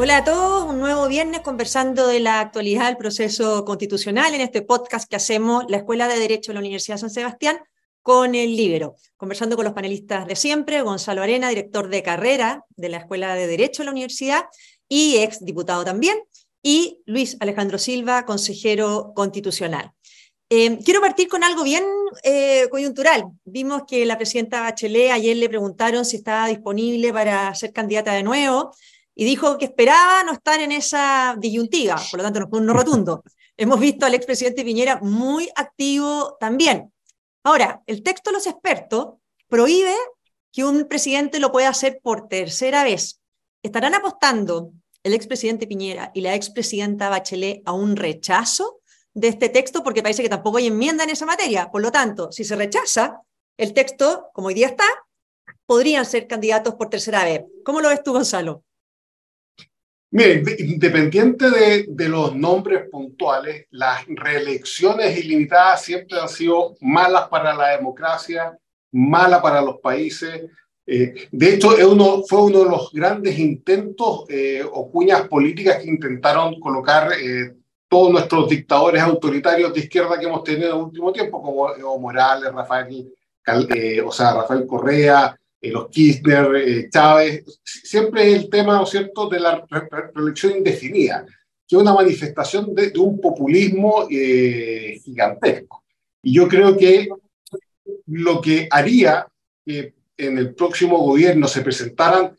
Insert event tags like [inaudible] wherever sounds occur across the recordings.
Hola a todos, un nuevo viernes conversando de la actualidad del proceso constitucional en este podcast que hacemos la Escuela de Derecho de la Universidad de San Sebastián con el Libero, conversando con los panelistas de siempre, Gonzalo Arena, director de carrera de la Escuela de Derecho de la Universidad y ex diputado también, y Luis Alejandro Silva, consejero constitucional. Eh, quiero partir con algo bien eh, coyuntural. Vimos que la presidenta Bachelet ayer le preguntaron si estaba disponible para ser candidata de nuevo y dijo que esperaba no estar en esa disyuntiva, por lo tanto no fue un no rotundo. Hemos visto al expresidente Piñera muy activo también. Ahora, el texto de los expertos prohíbe que un presidente lo pueda hacer por tercera vez. ¿Estarán apostando el expresidente Piñera y la expresidenta Bachelet a un rechazo de este texto? Porque parece que tampoco hay enmienda en esa materia. Por lo tanto, si se rechaza el texto, como hoy día está, podrían ser candidatos por tercera vez. ¿Cómo lo ves tú, Gonzalo? Mire, independiente de, de, los nombres puntuales, las reelecciones ilimitadas siempre han sido malas para la democracia, malas para los países. Eh, de hecho, fue uno de los grandes intentos eh, o cuñas políticas que intentaron colocar eh, todos nuestros dictadores autoritarios de izquierda que hemos tenido en el último tiempo, como Evo Morales, Rafael, o sea, Rafael Correa, eh, los Kirchner, eh, Chávez, siempre el tema, ¿no cierto?, de la reelección indefinida, que es una manifestación de, un populismo eh, gigantesco. Y yo creo que lo que haría que en el próximo gobierno se presentaran,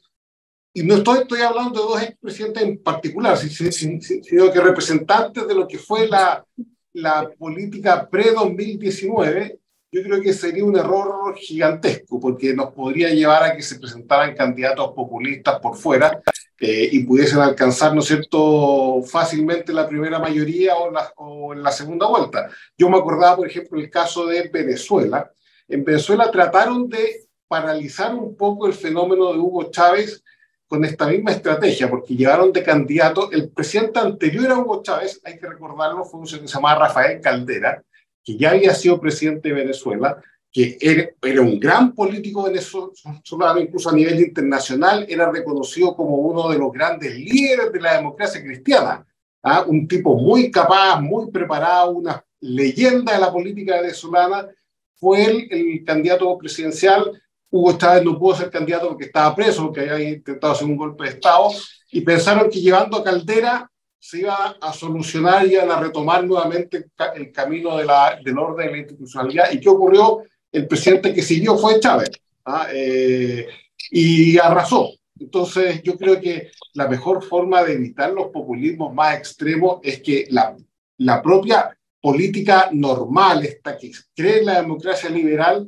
y no estoy, estoy hablando de dos expresidentes en particular, sino que representantes de lo que fue la, la política pre-2019, yo creo que sería un error gigantesco porque nos podría llevar a que se presentaran candidatos populistas por fuera eh, y pudiesen alcanzar, ¿no es cierto?, fácilmente la primera mayoría o, la, o en la segunda vuelta. Yo me acordaba, por ejemplo, el caso de Venezuela. En Venezuela trataron de paralizar un poco el fenómeno de Hugo Chávez con esta misma estrategia, porque llevaron de candidato, el presidente anterior a Hugo Chávez, hay que recordarlo, fue un señor que se llamaba Rafael Caldera, que ya había sido presidente de Venezuela, que era, un gran político venezolano, incluso a nivel internacional, era reconocido como uno de los grandes líderes de la democracia cristiana, ¿ah? un tipo muy capaz, muy preparado, una leyenda de la política venezolana, fue el candidato presidencial. Hugo Chávez no pudo ser candidato porque estaba preso, porque había intentado hacer un golpe de Estado, y pensaron que llevando a Caldera se iba a solucionar, y a retomar nuevamente el camino de la, del orden de la institucionalidad. ¿Y qué ocurrió? El presidente que siguió fue Chávez ¿ah? eh, y arrasó. Entonces, yo creo que la mejor forma de evitar los populismos más extremos es que la, la propia política normal, esta que cree en la democracia liberal,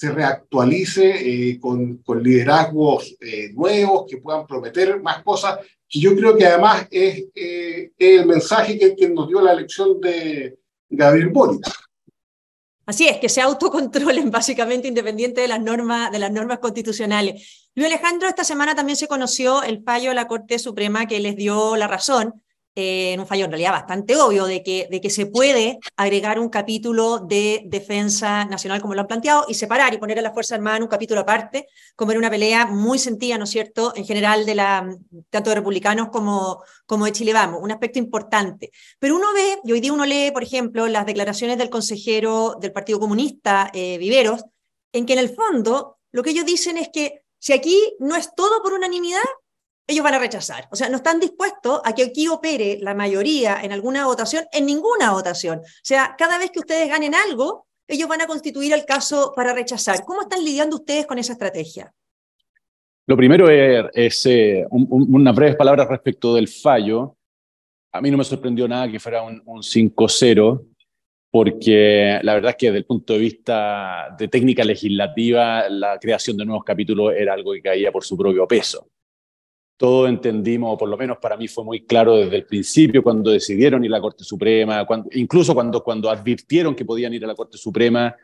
se reactualice eh, con, con, liderazgos eh, nuevos que puedan prometer más cosas que yo creo que además es, eh, el mensaje que, que, nos dio la elección de Gabriel Boric. Así es, que se autocontrolen [laughs] básicamente independiente de las normas, de las normas constitucionales. Luis Alejandro, esta semana también se conoció el fallo de la Corte Suprema que les dio la razón eh, en un fallo en realidad bastante obvio de que, de que se puede agregar un capítulo de defensa nacional como lo han planteado y separar y poner a las Fuerzas Armadas en un capítulo aparte, como era una pelea muy sentida, ¿no es cierto?, en general de la, tanto de republicanos como, como de Chile Vamos, un aspecto importante. Pero uno ve, y hoy día uno lee, por ejemplo, las declaraciones del consejero del Partido Comunista, eh, Viveros, en que en el fondo lo que ellos dicen es que si aquí no es todo por unanimidad, ellos van a rechazar. O sea, no están dispuestos a que aquí opere la mayoría en alguna votación, en ninguna votación. O sea, cada vez que ustedes ganen algo, ellos van a constituir el caso para rechazar. ¿Cómo están lidiando ustedes con esa estrategia? Lo primero es, eh, unas breves palabras respecto del fallo. A mí no me sorprendió nada que fuera un, un 5-0, porque la verdad es que desde el punto de vista de técnica legislativa, la creación de nuevos capítulos era algo que caía por su propio peso todos entendimos, o por lo menos para mí fue muy claro desde el principio, cuando decidieron ir a la Corte Suprema, cuando, incluso cuando, cuando advirtieron que podían ir a la Corte Suprema,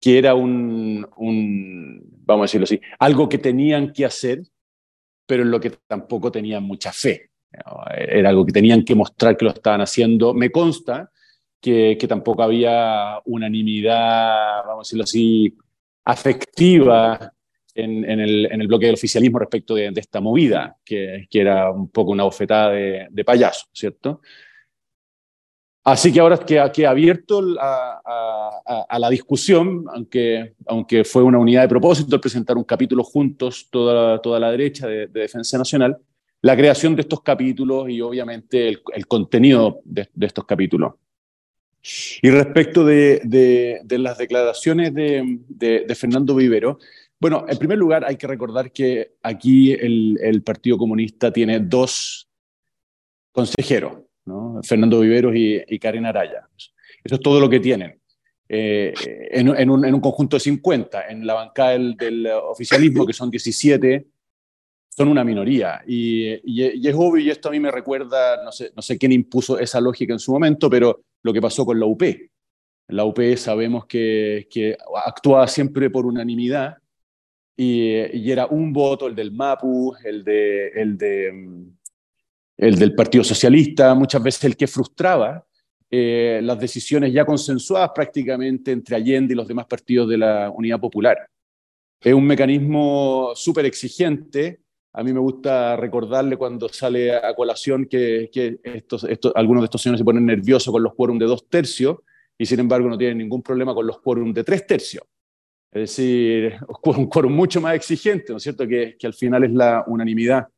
que era un, un, vamos a decirlo así, algo que tenían que hacer, pero en lo que tampoco tenían mucha fe. Era algo que tenían que mostrar que lo estaban haciendo. Me consta que, que tampoco había unanimidad, vamos a decirlo así, afectiva en, el, en, el, bloque del oficialismo respecto de, esta movida, que, que, era un poco una bofetada de, de payaso, ¿cierto? Así que ahora que ha abierto a, a, la discusión, aunque, aunque fue una unidad de propósito el presentar un capítulo juntos, toda, toda la derecha de, Defensa Nacional, la creación de estos capítulos y obviamente el, el contenido de, de, estos capítulos. Y respecto de, de las declaraciones de, Fernando Vivero, bueno, en primer lugar hay que recordar que aquí el, el Partido Comunista tiene dos consejeros Fernando Viveros y, Karen Araya. Eso es todo lo que tienen. Eh, en, un, conjunto de 50, en la bancada del, oficialismo, que son 17, son una minoría. Y, es obvio, y esto a mí me recuerda, no sé, no sé quién impuso esa lógica en su momento, pero lo que pasó con la UP. La UP sabemos que, que actuaba siempre por unanimidad y, era un voto, el del MAPU, el de, el de el del Partido Socialista, muchas veces el que frustraba eh, las decisiones ya consensuadas prácticamente entre Allende y los demás partidos de la Unidad Popular. Es un mecanismo súper exigente. A mí me gusta recordarle cuando sale a colación que, estos, estos, algunos de estos señores se ponen nerviosos con los quórum de dos tercios y sin embargo no tienen ningún problema con los quórum de tres tercios. Es decir, [laughs] un quórum mucho más exigente, ¿no es cierto? Que, que al final es la unanimidad.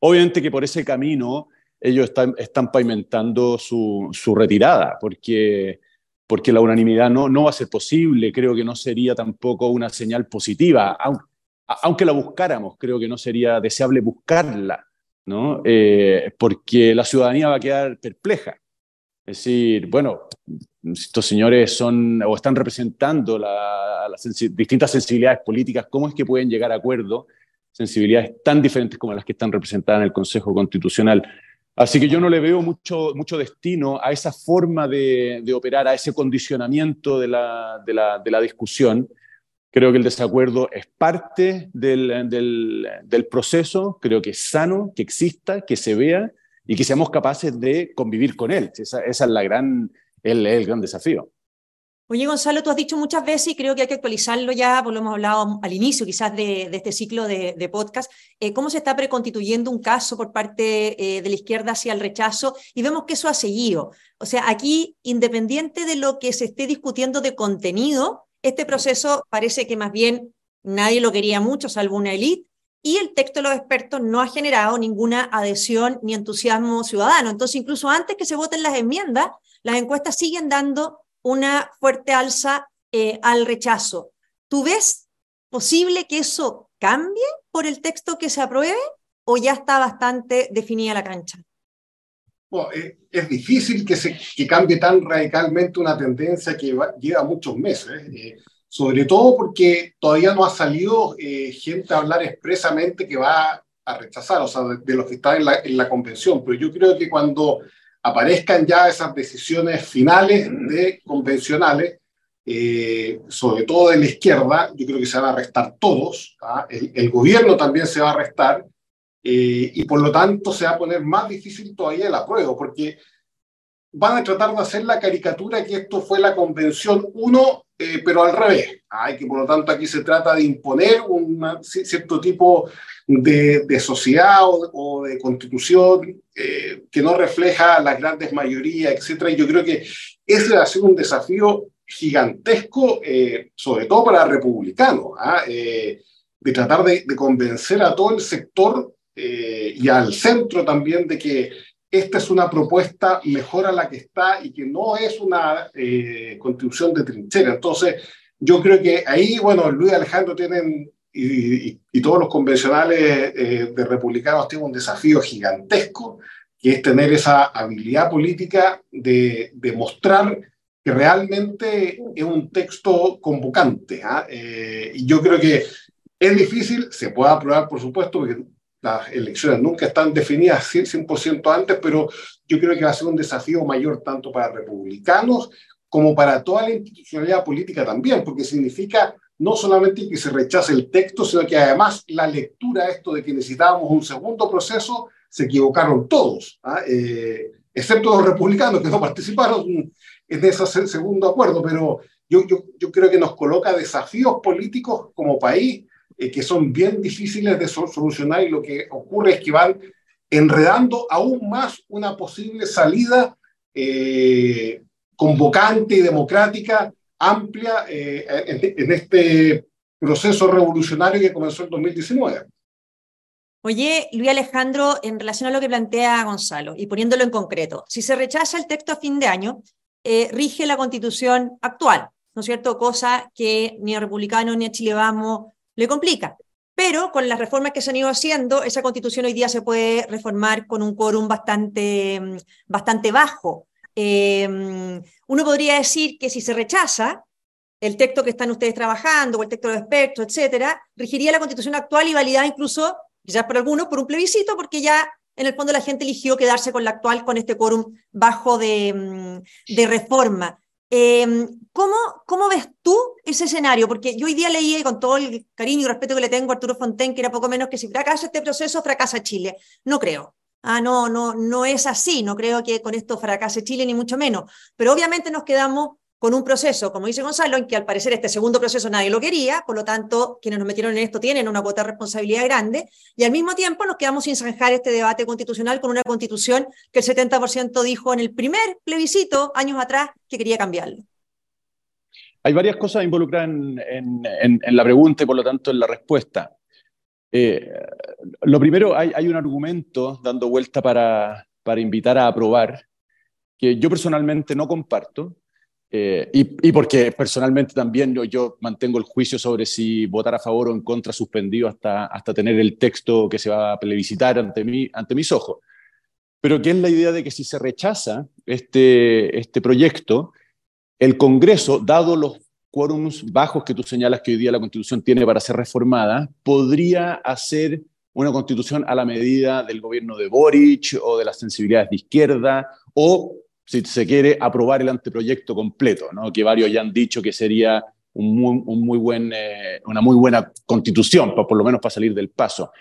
Obviamente que por ese camino ellos están, están pavimentando su, su, retirada, porque, porque la unanimidad no, no va a ser posible, creo que no sería tampoco una señal positiva, aunque, la buscáramos, creo que no sería deseable buscarla, ¿no? Eh, porque la ciudadanía va a quedar perpleja. Es decir, bueno, estos señores son o están representando las distintas sensibilidades políticas, ¿cómo es que pueden llegar a acuerdo sensibilidades tan diferentes como las que están representadas en el Consejo Constitucional. Así que yo no le veo mucho, mucho destino a esa forma de, operar, a ese condicionamiento de la, de, la, de la, discusión. Creo que el desacuerdo es parte del, del, del, proceso, creo que es sano, que exista, que se vea y que seamos capaces de convivir con él. Esa, esa es la gran, el, el gran desafío. Oye, Gonzalo, tú has dicho muchas veces y creo que hay que actualizarlo ya, pues lo hemos hablado al inicio quizás de, este ciclo de, podcast, eh, cómo se está preconstituyendo un caso por parte eh, de la izquierda hacia el rechazo y vemos que eso ha seguido. O sea, aquí, independiente de lo que se esté discutiendo de contenido, este proceso parece que más bien nadie lo quería mucho, salvo una élite, y el texto de los expertos no ha generado ninguna adhesión ni entusiasmo ciudadano. Entonces, incluso antes que se voten las enmiendas, las encuestas siguen dando una fuerte alza eh, al rechazo. ¿Tú ves posible que eso cambie por el texto que se apruebe o ya está bastante definida la cancha? Eh, es difícil que, se, que cambie tan radicalmente una tendencia que lleva muchos meses, eh, sobre todo porque todavía no ha salido gente a hablar expresamente que va a rechazar, o sea, de, de los que están en la, en la convención. Pero yo creo que cuando aparezcan ya esas decisiones finales de convencionales, eh, sobre todo de la izquierda, yo creo que se van a restar todos, ¿ah? el, gobierno también se va a restar, eh, y por lo tanto se va a poner más difícil todavía el apruebo, porque van a tratar de hacer la caricatura que esto fue la convención 1, eh, pero al revés. Hay que por lo tanto aquí se trata de imponer un cierto tipo de, de sociedad o, de constitución eh, que no refleja las grandes mayorías, etcétera. Y yo creo que ese a ser un desafío gigantesco, eh, sobre todo para republicanos, ¿ah? de tratar de, convencer a todo el sector y al centro también de que esta es una propuesta mejor a la que está y que no es una eh, contribución de trinchera. Entonces, yo creo que ahí, bueno, Luis Alejandro tienen, y, todos los convencionales eh, de republicanos tienen un desafío gigantesco, que es tener esa habilidad política de, demostrar que realmente es un texto convocante. ¿ah? Eh, y yo creo que es difícil, se puede aprobar, por supuesto, porque las elecciones nunca están definidas 100% antes, pero yo creo que va a ser un desafío mayor tanto para republicanos como para toda la institucionalidad política también, porque significa no solamente que se rechace el texto, sino que además la lectura, esto de que necesitábamos un segundo proceso, se equivocaron todos, ¿ah? eh, excepto los republicanos que no [laughs] participaron en ese segundo acuerdo, pero yo, yo, yo creo que nos coloca desafíos políticos como país eh, que son bien difíciles de solucionar y lo que ocurre es que van enredando aún más una posible salida eh, convocante y democrática amplia eh, en, este proceso revolucionario que comenzó en 2019. Oye, Luis Alejandro, en relación a lo que plantea Gonzalo y poniéndolo en concreto, si se rechaza el texto a fin de año, eh, rige la constitución actual, ¿no es cierto? Cosa que ni a republicano ni a Chile le complica. Pero con las reformas que se han ido haciendo, esa constitución hoy día se puede reformar con un quórum bastante, mm, bastante bajo. Em, uno podría decir que si se rechaza el texto que están ustedes trabajando o el texto de los etcétera, regiría la constitución actual y validada incluso, quizás por algunos, por un plebiscito, porque ya en el fondo la gente eligió quedarse con la actual, con este quórum bajo de, de reforma. Em, ¿cómo, ¿Cómo ves tú ese escenario? Porque yo hoy día leí, con todo el cariño y respeto que le tengo a Arturo Fontaine, que era poco menos que si fracasa este proceso, fracasa Chile. No creo. Ah, no, no, no es así. No creo que con esto fracase Chile, ni mucho menos. Pero obviamente nos quedamos con un proceso, como dice Gonzalo, en que al parecer este segundo proceso nadie lo quería, por lo tanto, quienes nos metieron en esto tienen una cuota de responsabilidad grande, y al mismo tiempo nos quedamos sin zanjar este debate constitucional con una constitución que el 70% dijo en el primer plebiscito, años atrás, que quería cambiarlo. Hay varias cosas involucradas en, en, la pregunta y por lo tanto en la respuesta. Eh, lo primero, hay, un argumento dando vuelta para, para invitar a aprobar que yo personalmente no comparto, eh, y, porque personalmente también yo, yo, mantengo el juicio sobre si votar a favor o en contra suspendido hasta, hasta tener el texto que se va a plebiscitar ante, mí, ante mis ojos. Pero que es la idea de que si se rechaza este, este proyecto, el Congreso, dado los quórums bajos que tú señalas que hoy día la Constitución tiene para ser reformada, podría hacer una Constitución a la medida del gobierno de Boric o de las sensibilidades de izquierda o si se quiere, aprobar el anteproyecto completo, ¿no? que varios ya han dicho que sería un muy, buen, eh, una muy buena constitución, por, lo menos para salir del paso.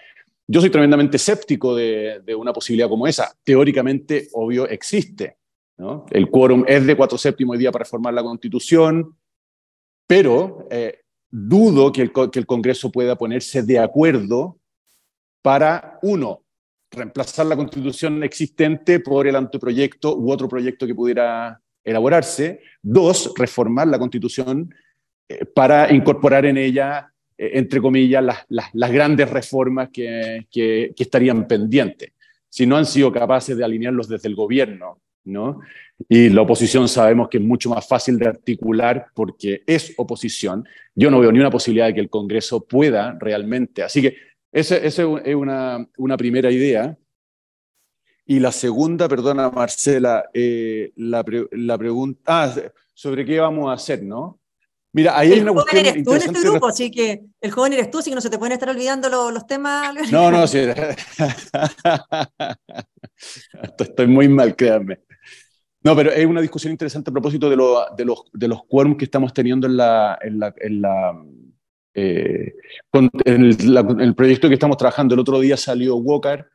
Yo soy tremendamente escéptico de, una posibilidad como esa. Teóricamente, obvio, existe. ¿no? El quórum es de cuatro séptimos hoy día para reformar la constitución, pero eh, dudo que el, Congreso pueda ponerse de acuerdo para, uno, reemplazar la constitución existente por el anteproyecto u otro proyecto que pudiera elaborarse. Dos, reformar la constitución eh, para incorporar en ella, eh, entre comillas, las, grandes reformas que, que, estarían pendientes. Si no han sido capaces de alinearlos desde el gobierno, ¿no? Y la oposición sabemos que es mucho más fácil de articular porque es oposición. Yo no veo ni una posibilidad de que el Congreso pueda realmente. Así que esa, es una, una, primera idea. Y la segunda, perdona Marcela, eh, la, la, pregunta, ah, sobre qué vamos a hacer, ¿no? Mira, ahí hay una cuestión eres tú en este grupo, así que el joven eres tú, así que no se te pueden estar olvidando los, temas. No, no, sí. [laughs] Estoy muy mal, créanme. No, pero es una discusión interesante a propósito de, lo, de los, de los quórums que estamos teniendo en la, en la, eh, el, proyecto que estamos trabajando, el otro día salió Walker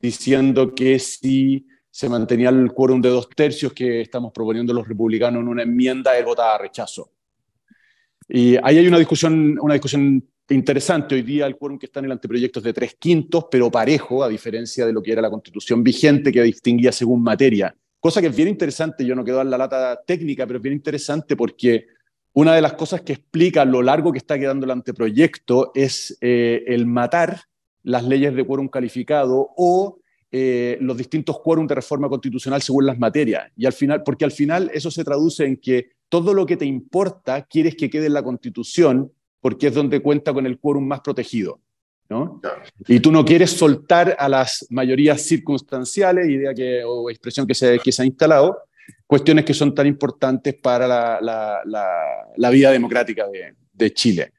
diciendo que si se mantenía el quórum de dos tercios que estamos proponiendo los republicanos en una enmienda, él votaba rechazo. Y ahí hay una discusión, una discusión interesante. Hoy día el quórum que está en el anteproyecto es de tres quintos, pero parejo, a diferencia de lo que era la constitución vigente, que distinguía según materia. Cosa que es bien interesante, yo no quedo en la lata técnica, pero es bien interesante porque una de las cosas que explica lo largo que está quedando el anteproyecto es eh, el matar las leyes de quórum calificado o eh, los distintos quórum de reforma constitucional según las materias. Y al final, porque al final eso se traduce en que todo lo que te importa quieres que quede en la constitución porque es donde cuenta con el quórum más protegido. ¿No? Y tú no quieres soltar a las mayorías circunstanciales, idea que, o expresión que se, que se ha instalado, cuestiones que son tan importantes para la, vida democrática de, Chile.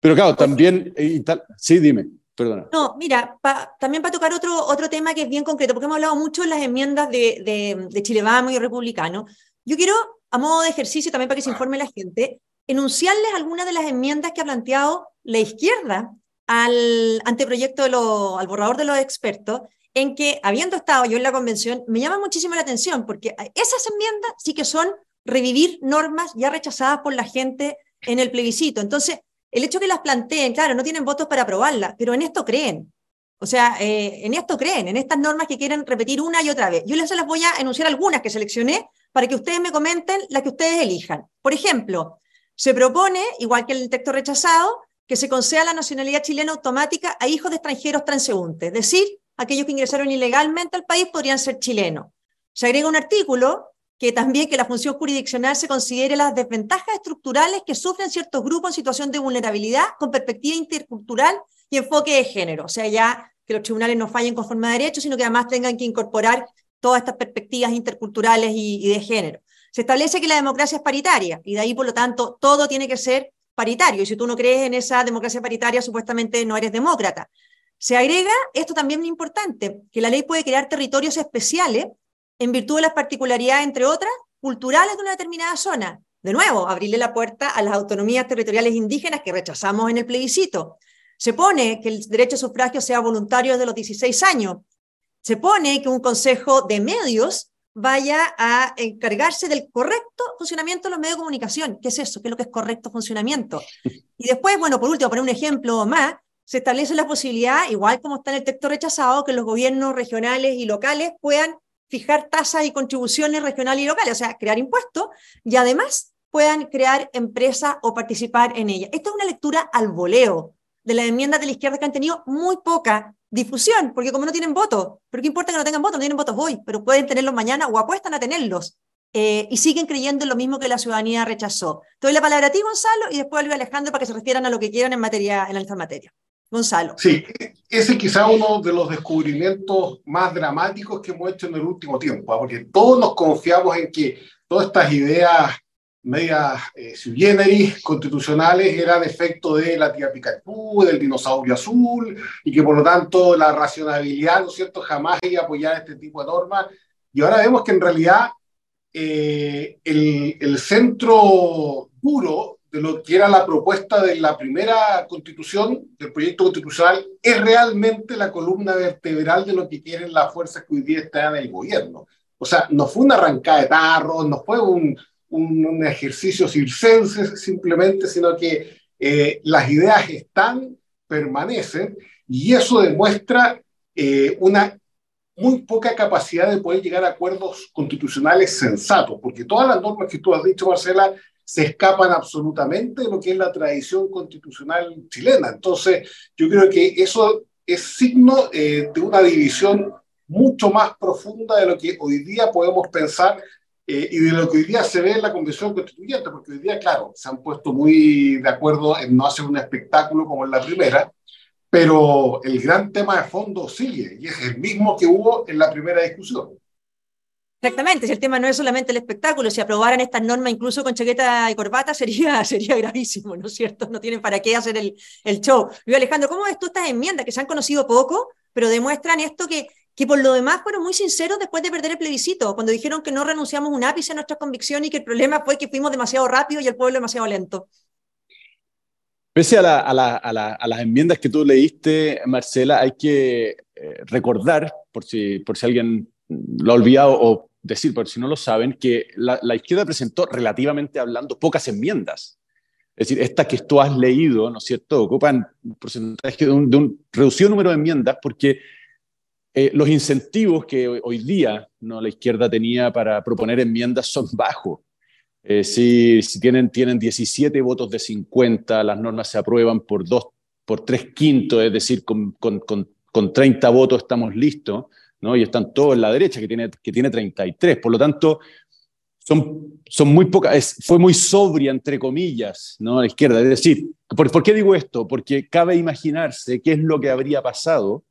Pero claro, también, sí, dime, perdona. No, mira, también para tocar otro, otro tema que es bien concreto, porque hemos hablado mucho de las enmiendas de, de, Chile Vamos y Republicano. Yo quiero, a modo de ejercicio, también para que se informe la gente, enunciarles algunas de las enmiendas que ha planteado la izquierda al anteproyecto, de al borrador de los expertos, en que, habiendo estado yo en la convención, me llama muchísimo la atención, porque esas enmiendas sí que son revivir normas ya rechazadas por la gente en el plebiscito. Entonces, el hecho que las planteen, claro, no tienen votos para aprobarlas, pero en esto creen. O sea, eh, en esto creen, en estas normas que quieren repetir una y otra vez. Yo les las voy a enunciar algunas que seleccioné para que ustedes me comenten las que ustedes elijan. Por ejemplo, se propone, igual que el texto rechazado, que se conceda la nacionalidad chilena automática a hijos de extranjeros transeúntes, es decir, aquellos que ingresaron ilegalmente al país podrían ser chilenos. Se agrega un artículo que también que la función jurisdiccional se considere las desventajas estructurales que sufren ciertos grupos en situación de vulnerabilidad con perspectiva intercultural y enfoque de género. O sea, ya que los tribunales no fallen conforme a derecho, sino que además tengan que incorporar todas estas perspectivas interculturales y, de género. Se establece que la democracia es paritaria y de ahí, por lo tanto, todo tiene que ser paritario. Y si tú no crees en esa democracia paritaria, supuestamente no eres demócrata. Se agrega, esto también es importante, que la ley puede crear territorios especiales en virtud de las particularidades, entre otras, culturales de una determinada zona. De nuevo, abrirle la puerta a las autonomías territoriales indígenas que rechazamos en el plebiscito. Se pone que el derecho a sufragio sea voluntario desde los 16 años. Se pone que un consejo de medios vaya a encargarse del correcto funcionamiento de los medios de comunicación. ¿Qué es eso? ¿Qué es lo que es correcto funcionamiento? [laughs] Y después, bueno, por último, poner un ejemplo más, se establece la posibilidad, igual como está en el texto rechazado, que los gobiernos regionales y locales puedan fijar tasas y contribuciones regionales y locales, o sea, crear impuestos y además puedan crear empresas o participar en ellas. Esto es una lectura al voleo de las enmiendas de la izquierda que han tenido muy poca difusión, porque como no tienen votos, pero qué importa que no tengan votos, no tienen votos hoy, pero pueden tenerlos mañana o apuestan a tenerlos. Eh, y siguen creyendo en lo mismo que la ciudadanía rechazó. Doy la palabra a ti, Gonzalo, y después a Alejandro para que se refieran a lo que quieran en materia, en esta materia. Gonzalo. Sí, ese quizá uno de los descubrimientos más dramáticos que hemos hecho en el último tiempo, ¿ah? porque todos nos confiamos en que todas estas ideas medias eh, sui generis constitucionales eran efecto de la tía Pikachu, del dinosaurio azul, y que por lo tanto la racionalidad, ¿no es cierto?, jamás iba a apoyar este tipo de normas. Y ahora vemos que en realidad eh, el, el centro duro de lo que era la propuesta de la primera constitución, del proyecto constitucional, es realmente la columna vertebral de lo que quieren las fuerzas que hoy día están en el gobierno. O sea, no fue una arrancada de tarros, no fue un, un, ejercicio circense simplemente, sino que eh, las ideas están, permanecen, y eso demuestra eh, una muy poca capacidad de poder llegar a acuerdos constitucionales sensatos, porque todas las normas que tú has dicho, Marcela, se escapan absolutamente de lo que es la tradición constitucional chilena. Entonces, yo creo que eso es signo eh, de una división mucho más profunda de lo que hoy día podemos pensar eh, y de lo que hoy día se ve en la Convención Constituyente, porque hoy día, claro, se han puesto muy de acuerdo en no hacer un espectáculo como en la primera, pero el gran tema de fondo sigue y es el mismo que hubo en la primera discusión. Exactamente, si el tema no es solamente el espectáculo, si aprobaran estas normas incluso con chaqueta y corbata sería, [laughs] sería gravísimo, ¿no es cierto? No tienen para qué hacer el, el show. Luis Alejandro, ¿cómo ves tú estas enmiendas que se han conocido poco, pero demuestran esto que, que por lo demás fueron muy sinceros después de perder el plebiscito, cuando dijeron que no renunciamos un ápice a nuestra convicción y que el problema fue que fuimos demasiado rápido y el pueblo demasiado lento? Pese a, a, las enmiendas que tú leíste, Marcela, hay que eh, recordar, por si, por si alguien lo ha olvidado o decir, por si no lo saben, que la, izquierda presentó, relativamente hablando, pocas enmiendas. Es decir, estas que tú has leído, ¿no es cierto?, ocupan un porcentaje de un, reducido número de enmiendas porque eh, los incentivos que hoy, día ¿no? la izquierda tenía para proponer enmiendas son bajos. Eh, si, si tienen, tienen 17 votos de 50, las normas se aprueban por, dos, por tres quintos, es decir, con, con, con, con 30 votos estamos listos. Y están todos en la derecha, que tiene, que tiene 33. Por lo tanto, son, son muy pocas, fue muy sobria, entre comillas, ¿no? la izquierda. Es decir, ¿por, ¿por qué digo esto? Porque cabe imaginarse qué es lo que habría pasado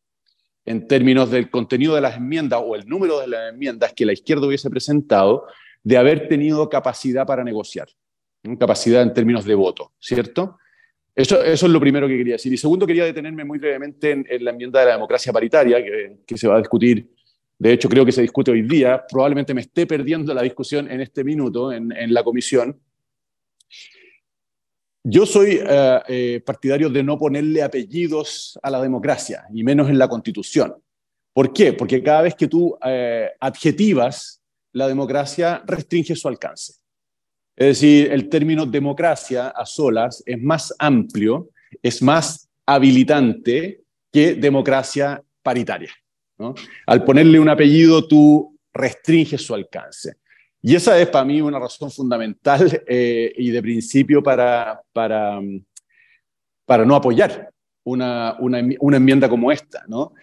en términos del contenido de las enmiendas o el número de las enmiendas que la izquierda hubiese presentado de haber tenido capacidad para negociar, capacidad en términos de voto, ¿cierto? Eso, eso, es lo primero que quería decir. Y segundo, quería detenerme muy brevemente en, la enmienda de la democracia paritaria, que, que, se va a discutir, de hecho creo que se discute hoy día, probablemente me esté perdiendo la discusión en este minuto en, en la comisión. Yo soy eh, eh, partidario de no ponerle apellidos a la democracia, y menos en la constitución. ¿Por qué? Porque cada vez que tú eh, adjetivas la democracia, restringe su alcance. Es decir, el término democracia a solas es más amplio, es más habilitante que democracia paritaria. Al ponerle un apellido, tú restringes su alcance. Y esa es para mí una razón fundamental eh, y de principio para, para, para no apoyar una, una, una, enmienda como esta. ¿no?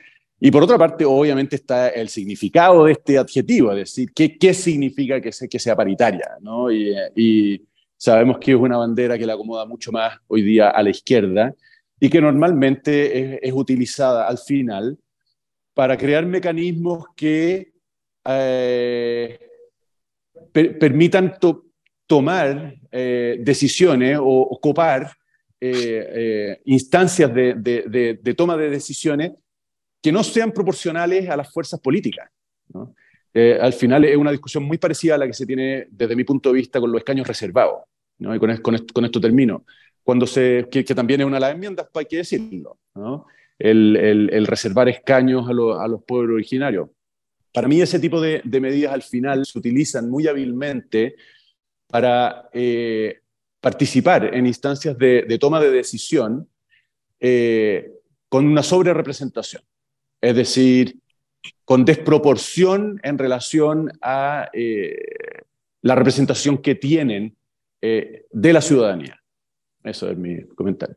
Y por otra parte, obviamente está el significado de este adjetivo, es decir, qué, qué significa que, que sea paritaria. ¿no? Y, y sabemos que es una bandera que la acomoda mucho más hoy día a la izquierda y que normalmente es, es utilizada al final para crear mecanismos que eh, permitan tomar eh, decisiones o, copar eh, instancias de, de, toma de decisiones que no sean proporcionales a las fuerzas políticas. al final es una discusión muy parecida a la que se tiene desde mi punto de vista con los escaños reservados. Y con, con, esto, con, esto, termino. Cuando se, que, también es una de las enmiendas, hay que decirlo. El, el, reservar escaños a, a los pueblos originarios. Para mí ese tipo de, medidas al final se utilizan muy hábilmente para eh, participar en instancias de, toma de decisión eh, con una sobrerepresentación, es decir, con desproporción en relación a eh, la representación que tienen de la ciudadanía. Eso es mi comentario.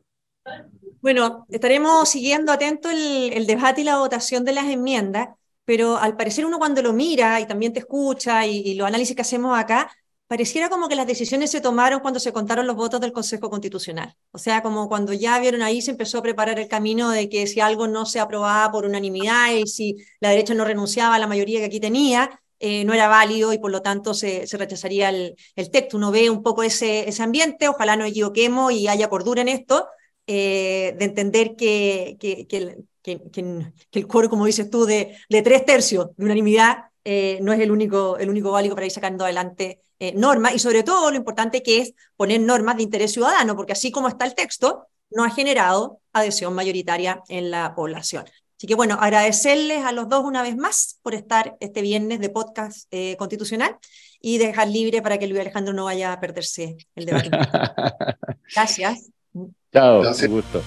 Bueno, estaremos siguiendo atento el, el debate y la votación de las enmiendas pero al parecer uno cuando lo mira y también te escucha y, los análisis que hacemos acá, pareciera como que las decisiones se tomaron cuando se contaron los votos del Consejo Constitucional. O sea, como cuando ya vieron ahí, se empezó a preparar el camino de que si algo no se aprobaba por unanimidad y si la derecha no renunciaba a la mayoría que aquí tenía, eh, no era válido y por lo tanto se, rechazaría el, texto. Uno ve un poco ese, ese ambiente, ojalá no equivoquemos y haya cordura en esto, eh, de entender que, que, que, que, el coro, como dices tú, de, de tres tercios de unanimidad eh, no es el único, el único válido para ir sacando adelante eh, normas y sobre todo lo importante que es poner normas de interés ciudadano, porque así como está el texto, no ha generado adhesión mayoritaria en la población. Así que bueno, agradecerles a los dos una vez más por estar este viernes de podcast eh, constitucional y dejar libre para que Luis Alejandro no vaya a perderse el debate. [laughs] Gracias. Chao, Gracias. gusto.